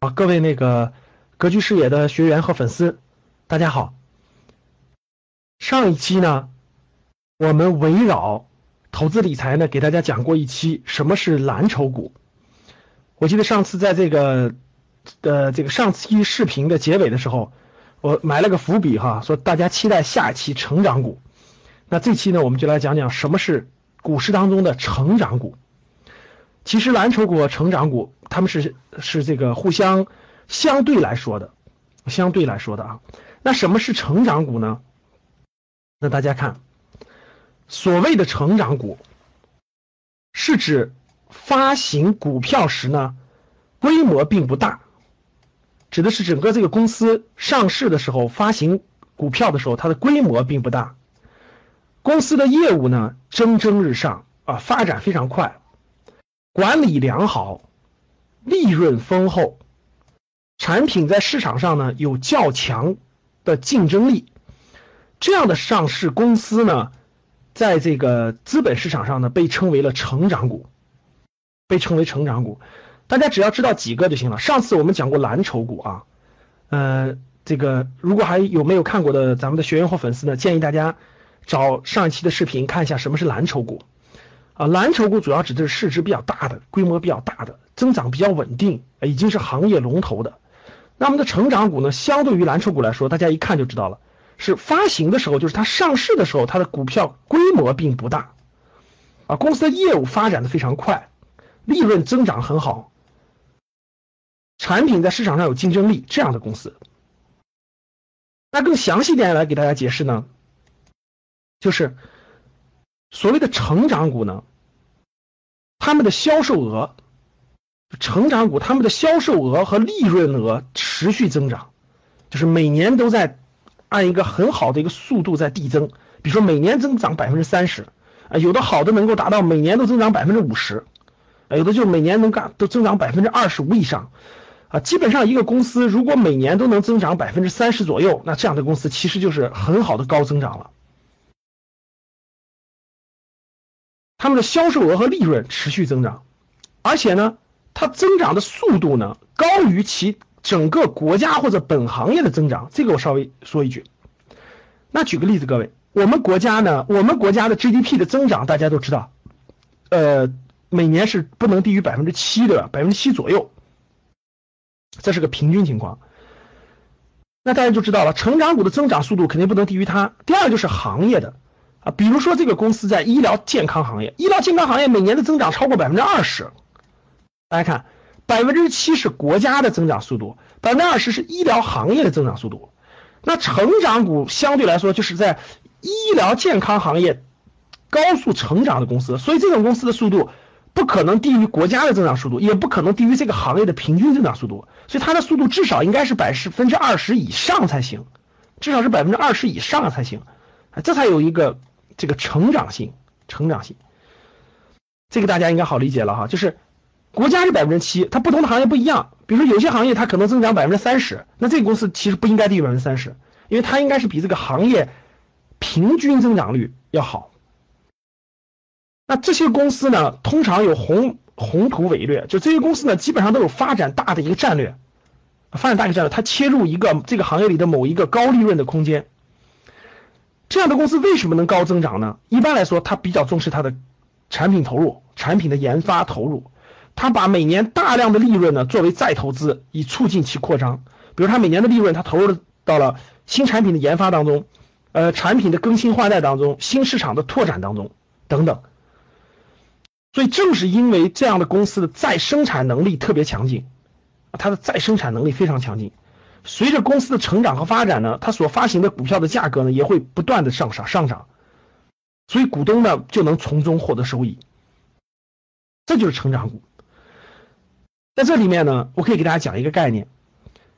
啊，各位那个格局视野的学员和粉丝，大家好。上一期呢，我们围绕投资理财呢，给大家讲过一期什么是蓝筹股。我记得上次在这个呃这个上期视频的结尾的时候，我埋了个伏笔哈，说大家期待下一期成长股。那这期呢，我们就来讲讲什么是股市当中的成长股。其实蓝筹股和成长股，他们是是这个互相相对来说的，相对来说的啊。那什么是成长股呢？那大家看，所谓的成长股，是指发行股票时呢，规模并不大，指的是整个这个公司上市的时候发行股票的时候，它的规模并不大，公司的业务呢蒸蒸日上啊，发展非常快。管理良好，利润丰厚，产品在市场上呢有较强的竞争力，这样的上市公司呢，在这个资本市场上呢被称为了成长股，被称为成长股。大家只要知道几个就行了。上次我们讲过蓝筹股啊，呃，这个如果还有没有看过的咱们的学员或粉丝呢，建议大家找上一期的视频看一下什么是蓝筹股。啊，蓝筹股主要指的是市值比较大的、规模比较大的、增长比较稳定，已经是行业龙头的。那么的成长股呢，相对于蓝筹股来说，大家一看就知道了，是发行的时候，就是它上市的时候，它的股票规模并不大，啊，公司的业务发展的非常快，利润增长很好，产品在市场上有竞争力，这样的公司。那更详细点来给大家解释呢，就是所谓的成长股呢。他们的销售额，成长股他们的销售额和利润额持续增长，就是每年都在按一个很好的一个速度在递增。比如说每年增长百分之三十，啊，有的好的能够达到每年都增长百分之五十，啊，有的就每年能干都增长百分之二十五以上，啊，基本上一个公司如果每年都能增长百分之三十左右，那这样的公司其实就是很好的高增长了。他们的销售额和利润持续增长，而且呢，它增长的速度呢高于其整个国家或者本行业的增长。这个我稍微说一句。那举个例子，各位，我们国家呢，我们国家的 GDP 的增长大家都知道，呃，每年是不能低于百分之七的，百分之七左右，这是个平均情况。那大家就知道了，成长股的增长速度肯定不能低于它。第二就是行业的。比如说这个公司在医疗健康行业，医疗健康行业每年的增长超过百分之二十。大家看，百分之七是国家的增长速度，百分之二十是医疗行业的增长速度。那成长股相对来说就是在医疗健康行业高速成长的公司，所以这种公司的速度不可能低于国家的增长速度，也不可能低于这个行业的平均增长速度，所以它的速度至少应该是百十分之二十以上才行，至少是百分之二十以上才行，这才有一个。这个成长性，成长性，这个大家应该好理解了哈。就是国家是百分之七，它不同的行业不一样。比如说有些行业它可能增长百分之三十，那这个公司其实不应该低于百分之三十，因为它应该是比这个行业平均增长率要好。那这些公司呢，通常有宏宏图伟略，就这些公司呢，基本上都有发展大的一个战略，发展大的战略，它切入一个这个行业里的某一个高利润的空间。这样的公司为什么能高增长呢？一般来说，它比较重视它的产品投入、产品的研发投入，它把每年大量的利润呢作为再投资，以促进其扩张。比如，它每年的利润，它投入到了新产品的研发当中，呃，产品的更新换代当中，新市场的拓展当中等等。所以，正是因为这样的公司的再生产能力特别强劲，它的再生产能力非常强劲。随着公司的成长和发展呢，它所发行的股票的价格呢也会不断的上涨上涨，所以股东呢就能从中获得收益，这就是成长股。在这里面呢，我可以给大家讲一个概念。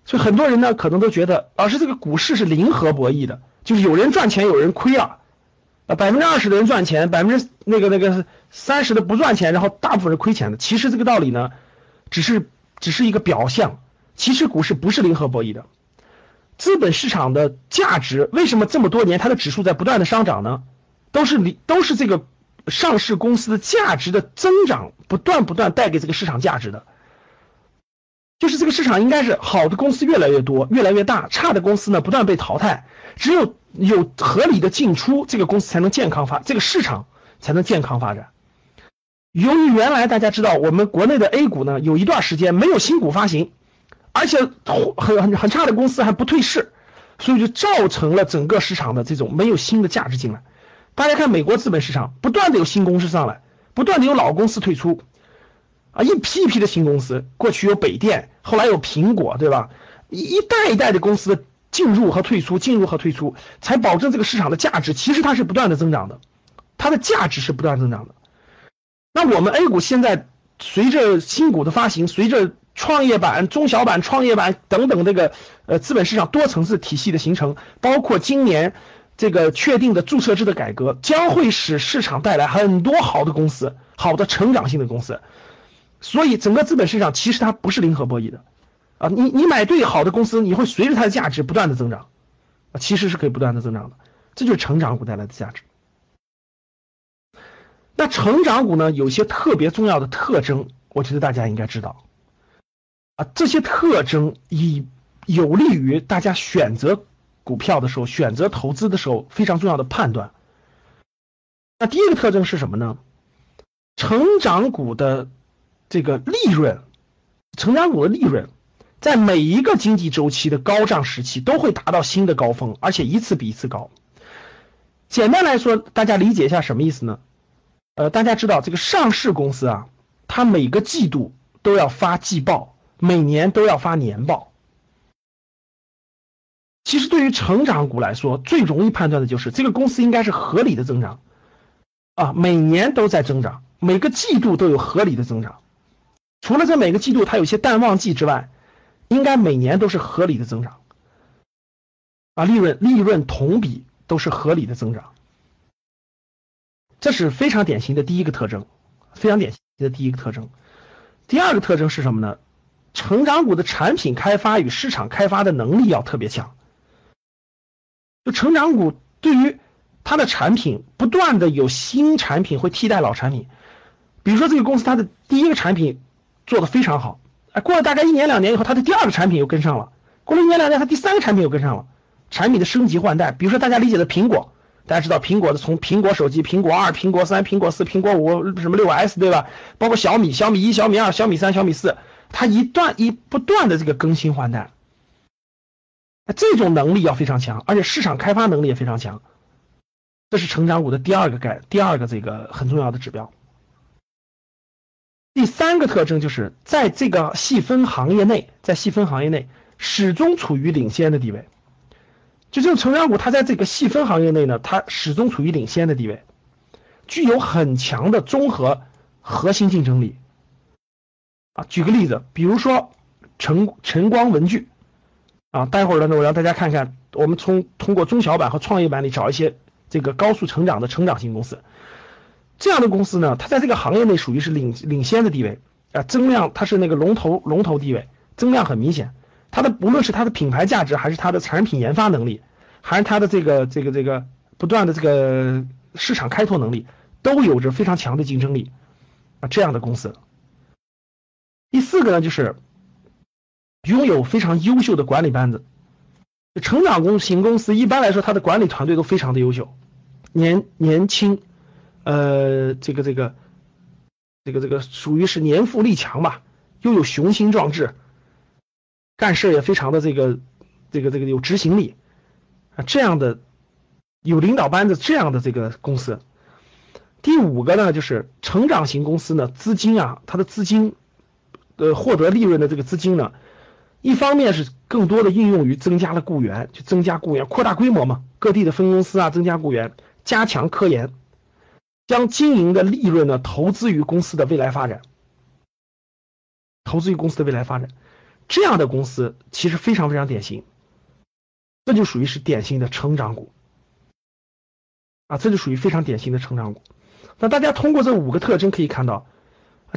所以很多人呢，可能都觉得，老师这个股市是零和博弈的，就是有人赚钱，有人亏了，啊，百分之二十的人赚钱，百分之那个那个三十的不赚钱，然后大部分人亏钱的。其实这个道理呢，只是只是一个表象。其实股市不是零和博弈的，资本市场的价值为什么这么多年它的指数在不断的上涨呢？都是你都是这个上市公司的价值的增长，不断不断带给这个市场价值的。就是这个市场应该是好的公司越来越多，越来越大，差的公司呢不断被淘汰。只有有合理的进出，这个公司才能健康发，这个市场才能健康发展。由于原来大家知道，我们国内的 A 股呢有一段时间没有新股发行，而且很很很差的公司还不退市，所以就造成了整个市场的这种没有新的价值进来。大家看美国资本市场，不断的有新公司上来，不断的有老公司退出。啊，一批一批的新公司，过去有北电，后来有苹果，对吧？一一代一代的公司的进入和退出，进入和退出，才保证这个市场的价值。其实它是不断的增长的，它的价值是不断增长的。那我们 A 股现在随着新股的发行，随着创业板、中小板、创业板等等这个呃资本市场多层次体系的形成，包括今年这个确定的注册制的改革，将会使市场带来很多好的公司，好的成长性的公司。所以整个资本市场其实它不是零和博弈的啊，你你买对好的公司，你会随着它的价值不断的增长啊，其实是可以不断的增长的，这就是成长股带来的价值。那成长股呢，有一些特别重要的特征，我觉得大家应该知道啊，这些特征以有利于大家选择股票的时候、选择投资的时候非常重要的判断。那第一个特征是什么呢？成长股的。这个利润，成长股的利润，在每一个经济周期的高涨时期都会达到新的高峰，而且一次比一次高。简单来说，大家理解一下什么意思呢？呃，大家知道这个上市公司啊，它每个季度都要发季报，每年都要发年报。其实对于成长股来说，最容易判断的就是这个公司应该是合理的增长啊，每年都在增长，每个季度都有合理的增长。除了在每个季度它有些淡旺季之外，应该每年都是合理的增长，啊，利润利润同比都是合理的增长，这是非常典型的第一个特征，非常典型的第一个特征。第二个特征是什么呢？成长股的产品开发与市场开发的能力要特别强，就成长股对于它的产品不断的有新产品会替代老产品，比如说这个公司它的第一个产品。做的非常好，哎，过了大概一年两年以后，它的第二个产品又跟上了，过了一年两年，它第三个产品又跟上了，产品的升级换代，比如说大家理解的苹果，大家知道苹果的从苹果手机、苹果二、苹果三、苹果四、苹果五，什么六 S 对吧？包括小米、小米一、小米二、小米三、小米四，它一段一不断的这个更新换代，这种能力要非常强，而且市场开发能力也非常强，这是成长股的第二个概，第二个这个很重要的指标。第三个特征就是在这个细分行业内，在细分行业内始终处于领先的地位。就这种成长股，它在这个细分行业内呢，它始终处于领先的地位，具有很强的综合核心竞争力。举个例子，比如说晨晨光文具，啊，待会儿呢，我让大家看看，我们从通过中小板和创业板里找一些这个高速成长的成长型公司。这样的公司呢，它在这个行业内属于是领领先的地位啊，增量它是那个龙头龙头地位，增量很明显。它的不论是它的品牌价值，还是它的产品研发能力，还是它的这个这个这个不断的这个市场开拓能力，都有着非常强的竞争力啊。这样的公司。第四个呢，就是拥有非常优秀的管理班子。成长公型公司一般来说，它的管理团队都非常的优秀，年年轻。呃，这个这个，这个这个属于是年富力强吧，又有雄心壮志，干事也非常的这个这个这个有执行力啊，这样的有领导班子这样的这个公司。第五个呢，就是成长型公司呢，资金啊，它的资金呃获得利润的这个资金呢，一方面是更多的应用于增加了雇员，就增加雇员，扩大规模嘛，各地的分公司啊，增加雇员，加强科研。将经营的利润呢投资于公司的未来发展，投资于公司的未来发展。这样的公司其实非常非常典型，这就属于是典型的成长股啊，这就属于非常典型的成长股。那大家通过这五个特征可以看到，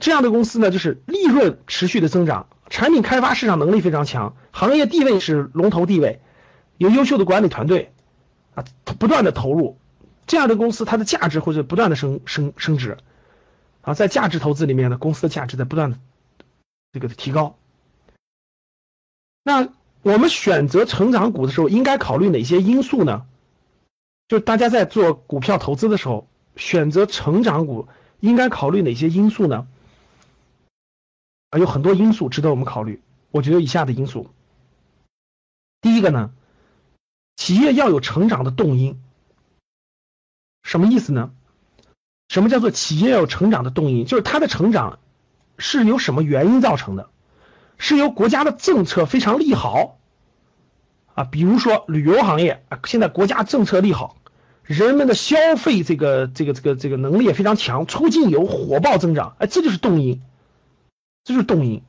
这样的公司呢，就是利润持续的增长，产品开发市场能力非常强，行业地位是龙头地位，有优秀的管理团队啊，不断的投入，这样的公司它的价值会是不断的升升升值啊，在价值投资里面呢，公司的价值在不断的这个提高。那我们选择成长股的时候，应该考虑哪些因素呢？就大家在做股票投资的时候。选择成长股应该考虑哪些因素呢？啊，有很多因素值得我们考虑。我觉得以下的因素，第一个呢，企业要有成长的动因。什么意思呢？什么叫做企业要有成长的动因？就是它的成长是由什么原因造成的？是由国家的政策非常利好啊，比如说旅游行业啊，现在国家政策利好。人们的消费这个这个这个这个能力也非常强，出境游火爆增长，哎，这就是动因，这就是动因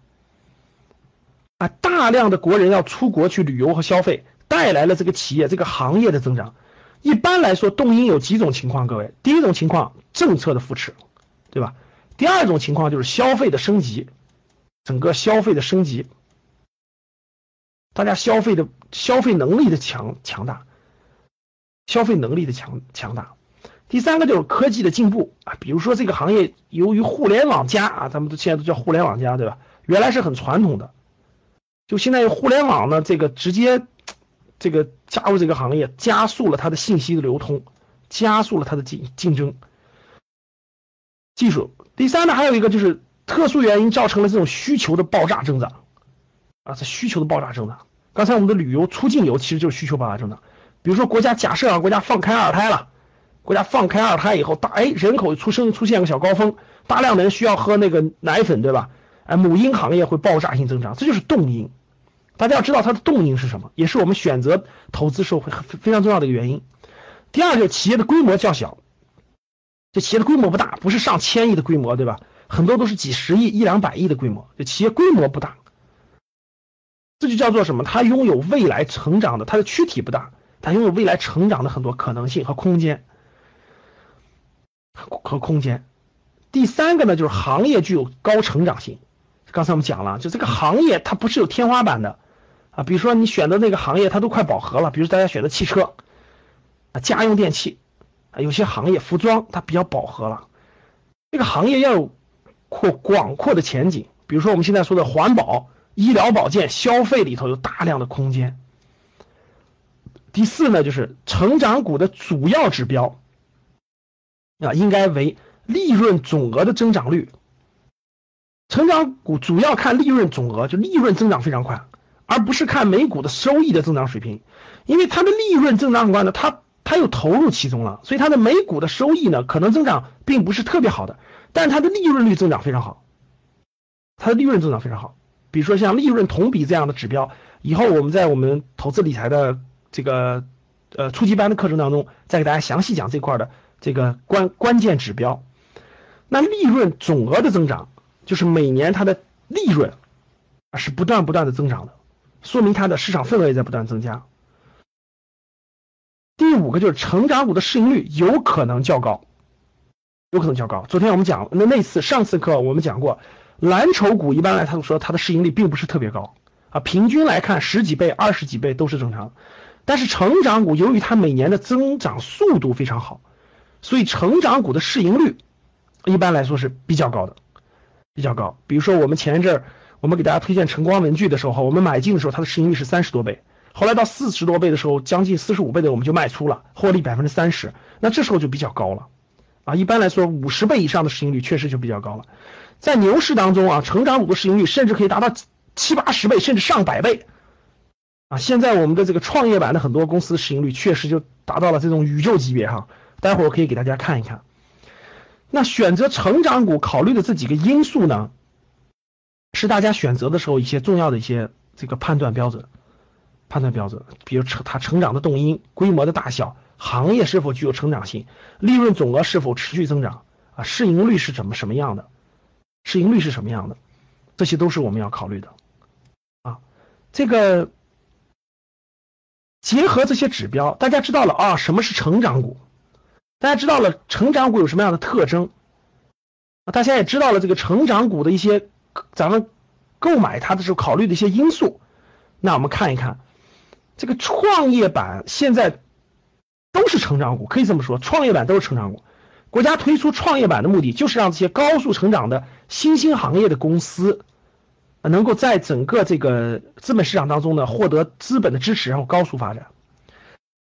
啊！大量的国人要出国去旅游和消费，带来了这个企业这个行业的增长。一般来说，动因有几种情况，各位，第一种情况，政策的扶持，对吧？第二种情况就是消费的升级，整个消费的升级，大家消费的消费能力的强强大。消费能力的强强大，第三个就是科技的进步啊，比如说这个行业由于互联网加啊，咱们都现在都叫互联网加，对吧？原来是很传统的，就现在互联网呢，这个直接这个加入这个行业，加速了它的信息的流通，加速了它的竞竞争。技术，第三呢，还有一个就是特殊原因造成了这种需求的爆炸增长啊，这需求的爆炸增长。刚才我们的旅游出境游其实就是需求爆炸增长。比如说，国家假设啊，国家放开二胎了，国家放开二胎以后，大哎人口出生出现个小高峰，大量的人需要喝那个奶粉，对吧？哎，母婴行业会爆炸性增长，这就是动因。大家要知道它的动因是什么，也是我们选择投资时候会非常重要的一个原因。第二就是企业的规模较小，这企业的规模不大，不是上千亿的规模，对吧？很多都是几十亿、一两百亿的规模，这企业规模不大，这就叫做什么？它拥有未来成长的，它的躯体不大。它拥有未来成长的很多可能性和空间，和空间。第三个呢，就是行业具有高成长性。刚才我们讲了，就这个行业它不是有天花板的啊。比如说你选的那个行业，它都快饱和了。比如大家选的汽车啊，家用电器啊，有些行业服装它比较饱和了。这个行业要有扩广阔的前景。比如说我们现在说的环保、医疗保健、消费里头有大量的空间。第四呢，就是成长股的主要指标啊，应该为利润总额的增长率。成长股主要看利润总额，就利润增长非常快，而不是看每股的收益的增长水平，因为它的利润增长很快呢，它它又投入其中了，所以它的每股的收益呢，可能增长并不是特别好的，但是它的利润率增长非常好，它的利润增长非常好。比如说像利润同比这样的指标，以后我们在我们投资理财的。这个呃初级班的课程当中，再给大家详细讲这块的这个关关键指标。那利润总额的增长，就是每年它的利润是不断不断的增长的，说明它的市场份额也在不断增加。第五个就是成长股的市盈率有可能较高，有可能较高。昨天我们讲那那次上次课我们讲过，蓝筹股一般来说它的市盈率并不是特别高啊，平均来看十几倍、二十几倍都是正常。但是成长股由于它每年的增长速度非常好，所以成长股的市盈率一般来说是比较高的，比较高。比如说我们前一阵儿我们给大家推荐晨光文具的时候，我们买进的时候它的市盈率是三十多倍，后来到四十多倍的时候，将近四十五倍的我们就卖出了，获利百分之三十，那这时候就比较高了啊。一般来说五十倍以上的市盈率确实就比较高了，在牛市当中啊，成长股的市盈率甚至可以达到七八十倍甚至上百倍。啊，现在我们的这个创业板的很多公司市盈率确实就达到了这种宇宙级别哈，待会儿我可以给大家看一看。那选择成长股考虑的这几个因素呢，是大家选择的时候一些重要的一些这个判断标准，判断标准，比如成它成长的动因、规模的大小、行业是否具有成长性、利润总额是否持续增长啊、市盈率是怎么什么样的、市盈率是什么样的这些都是我们要考虑的啊。这个结合这些指标，大家知道了啊，什么是成长股？大家知道了成长股有什么样的特征？大家也知道了这个成长股的一些咱们购买它的时候考虑的一些因素。那我们看一看这个创业板现在都是成长股，可以这么说，创业板都是成长股。国家推出创业板的目的，就是让这些高速成长的新兴行业的公司，能够在整个这个资本市场当中呢，获得资本的支持，然后高速发展。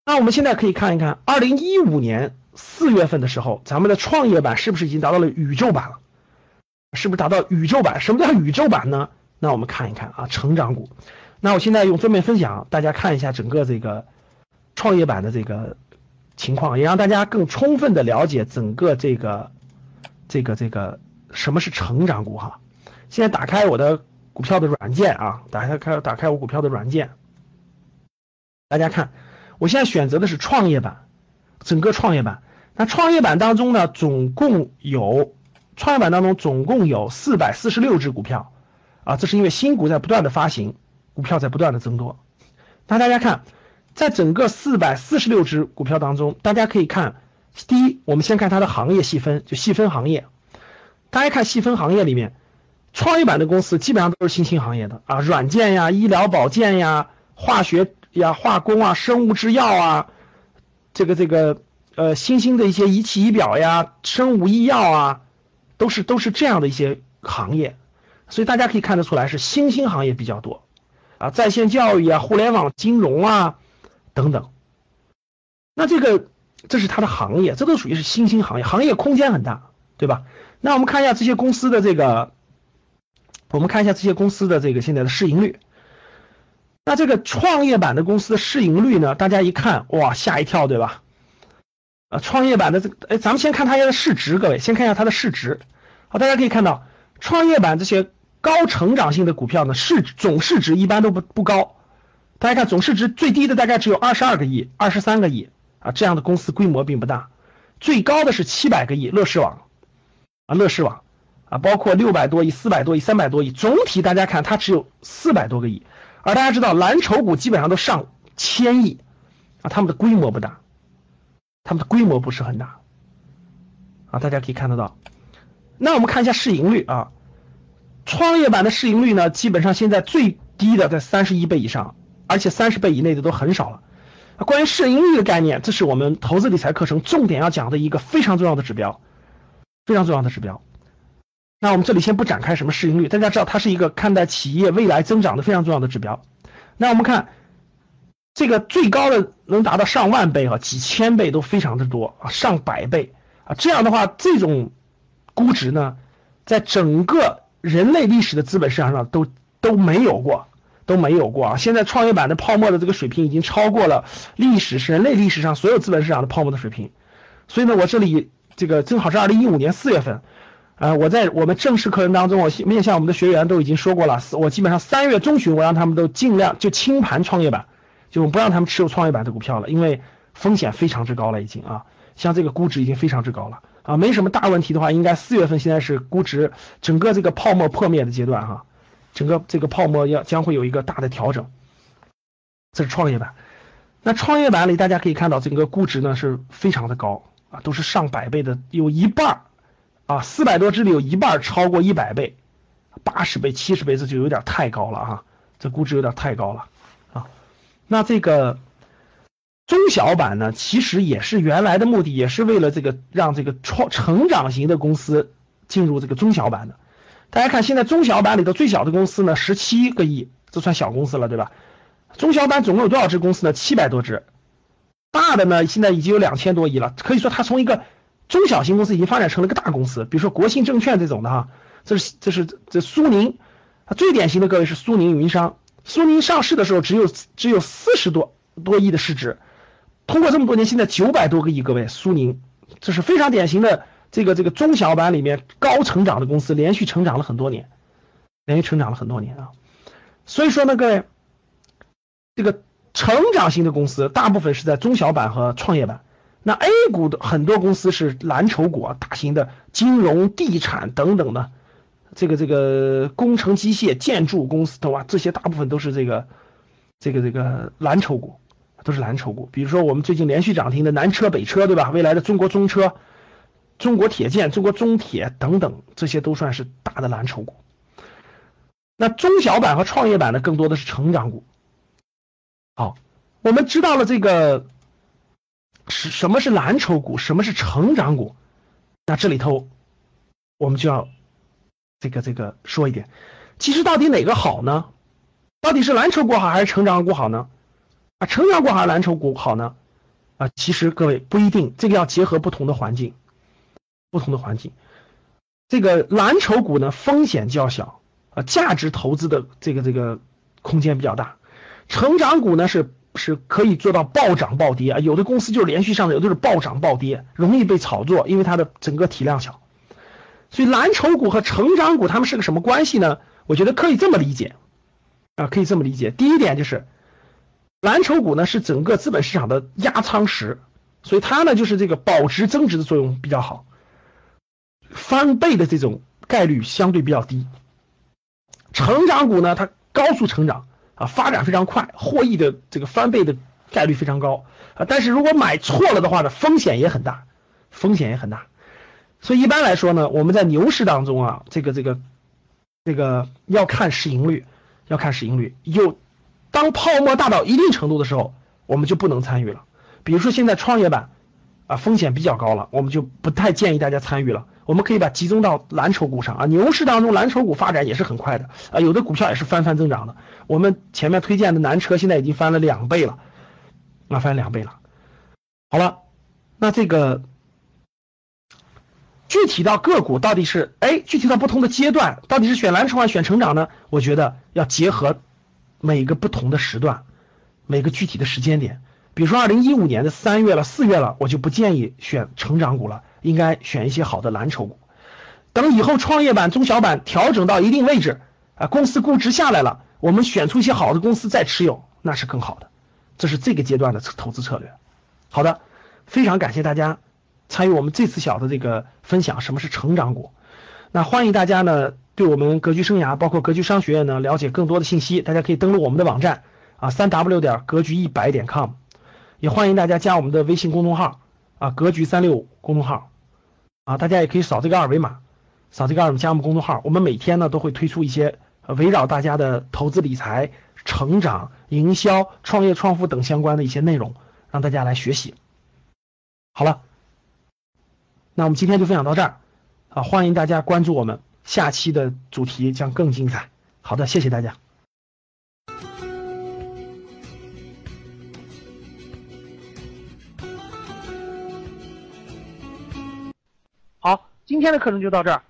那我们现在可以看一看，二零一五年四月份的时候，咱们的创业板是不是已经达到了宇宙版了？是不是达到宇宙版？什么叫宇宙版呢？那我们看一看啊，成长股。那我现在用桌面分享，大家看一下整个这个创业板的这个。情况也让大家更充分的了解整个这个这个这个什么是成长股哈。现在打开我的股票的软件啊，打开开打开我股票的软件，大家看，我现在选择的是创业板，整个创业板。那创业板当中呢，总共有创业板当中总共有四百四十六只股票啊，这是因为新股在不断的发行，股票在不断的增多。那大家看。在整个四百四十六只股票当中，大家可以看，第一，我们先看它的行业细分，就细分行业。大家看细分行业里面，创业板的公司基本上都是新兴行业的啊，软件呀、医疗保健呀、化学呀、化工啊、生物制药啊，这个这个呃新兴的一些仪器仪表呀、生物医药啊，都是都是这样的一些行业，所以大家可以看得出来是新兴行业比较多啊，在线教育啊、互联网金融啊。等等，那这个这是它的行业，这都属于是新兴行业，行业空间很大，对吧？那我们看一下这些公司的这个，我们看一下这些公司的这个现在的市盈率。那这个创业板的公司的市盈率呢？大家一看，哇，吓一跳，对吧？啊，创业板的这个，哎，咱们先看它的市值，各位，先看一下它的市值。好，大家可以看到，创业板这些高成长性的股票呢，市总市值一般都不不高。大家看，总市值最低的大概只有二十二个亿、二十三个亿啊，这样的公司规模并不大。最高的是七百个亿，乐视网啊，乐视网啊，包括六百多亿、四百多亿、三百多亿，总体大家看它只有四百多个亿。而大家知道，蓝筹股基本上都上千亿啊，他们的规模不大，他们的规模不是很大啊，大家可以看得到。那我们看一下市盈率啊，创业板的市盈率呢，基本上现在最低的在三十一倍以上。而且三十倍以内的都很少了。关于市盈率的概念，这是我们投资理财课程重点要讲的一个非常重要的指标，非常重要的指标。那我们这里先不展开什么市盈率，大家知道它是一个看待企业未来增长的非常重要的指标。那我们看这个最高的能达到上万倍啊，几千倍都非常的多啊，上百倍啊，这样的话，这种估值呢，在整个人类历史的资本市场上都都没有过。都没有过啊！现在创业板的泡沫的这个水平已经超过了历史是人类历史上所有资本市场的泡沫的水平，所以呢，我这里这个正好是二零一五年四月份，呃，我在我们正式课程当中，我面向我们的学员都已经说过了，我基本上三月中旬我让他们都尽量就清盘创业板，就不让他们持有创业板的股票了，因为风险非常之高了已经啊，像这个估值已经非常之高了啊，没什么大问题的话，应该四月份现在是估值整个这个泡沫破灭的阶段哈。整个这个泡沫要将会有一个大的调整，这是创业板。那创业板里大家可以看到，整个估值呢是非常的高啊，都是上百倍的，有一半啊，四百多只里有一半超过一百倍，八十倍、七十倍这就有点太高了哈，这估值有点太高了啊。那这个中小板呢，其实也是原来的目的，也是为了这个让这个创成长型的公司进入这个中小板的。大家看，现在中小板里头最小的公司呢，十七个亿，这算小公司了，对吧？中小板总共有多少只公司呢？七百多只。大的呢，现在已经有两千多亿了，可以说它从一个中小型公司已经发展成了一个大公司。比如说国信证券这种的哈，这是这是这苏宁，它最典型的各位是苏宁云商。苏宁上市的时候只有只有四十多多亿的市值，通过这么多年，现在九百多个亿，各位苏宁，这是非常典型的。这个这个中小板里面高成长的公司，连续成长了很多年，连续成长了很多年啊。所以说呢，各位，这个成长型的公司大部分是在中小板和创业板。那 A 股的很多公司是蓝筹股啊，大型的金融、地产等等的，这个这个工程机械、建筑公司的话，这些大部分都是这个这个这个蓝筹股，都是蓝筹股。比如说我们最近连续涨停的南车、北车，对吧？未来的中国中车、中国铁建、中国中铁等等，这些都算是大的蓝筹股。那中小板和创业板呢，更多的是成长股。好，我们知道了这个是什么是蓝筹股，什么是成长股，那这里头我们就要。这个这个说一点，其实到底哪个好呢？到底是蓝筹股好还是成长股好呢？啊，成长股还是蓝筹股好呢？啊，其实各位不一定，这个要结合不同的环境，不同的环境。这个蓝筹股呢风险较小啊，价值投资的这个这个空间比较大。成长股呢是是可以做到暴涨暴跌啊，有的公司就是连续上涨，有的是暴涨暴跌，容易被炒作，因为它的整个体量小。所以蓝筹股和成长股它们是个什么关系呢？我觉得可以这么理解啊，可以这么理解。第一点就是，蓝筹股呢是整个资本市场的压舱石，所以它呢就是这个保值增值的作用比较好，翻倍的这种概率相对比较低。成长股呢它高速成长啊，发展非常快，获益的这个翻倍的概率非常高啊，但是如果买错了的话呢，风险也很大，风险也很大。所以一般来说呢，我们在牛市当中啊，这个这个这个要看市盈率，要看市盈率。有当泡沫大到一定程度的时候，我们就不能参与了。比如说现在创业板啊风险比较高了，我们就不太建议大家参与了。我们可以把集中到蓝筹股上啊，牛市当中蓝筹股发展也是很快的啊，有的股票也是翻番增长的。我们前面推荐的南车现在已经翻了两倍了，啊翻两倍了。好了，那这个。具体到个股到底是哎，具体到不同的阶段，到底是选蓝筹还是选成长呢？我觉得要结合每个不同的时段，每个具体的时间点。比如说二零一五年的三月了、四月了，我就不建议选成长股了，应该选一些好的蓝筹股。等以后创业板、中小板调整到一定位置啊，公司估值下来了，我们选出一些好的公司再持有，那是更好的。这是这个阶段的投资策略。好的，非常感谢大家。参与我们这次小的这个分享，什么是成长股？那欢迎大家呢，对我们格局生涯，包括格局商学院呢，了解更多的信息。大家可以登录我们的网站啊，三 w 点格局一百点 com，也欢迎大家加我们的微信公众号啊，格局三六五公众号啊，大家也可以扫这个二维码，扫这个二维码加我们公众号。我们每天呢都会推出一些围绕大家的投资理财、成长、营销、创业创富等相关的一些内容，让大家来学习。好了。那我们今天就分享到这儿，啊，欢迎大家关注我们，下期的主题将更精彩。好的，谢谢大家。今天的课程就到这儿。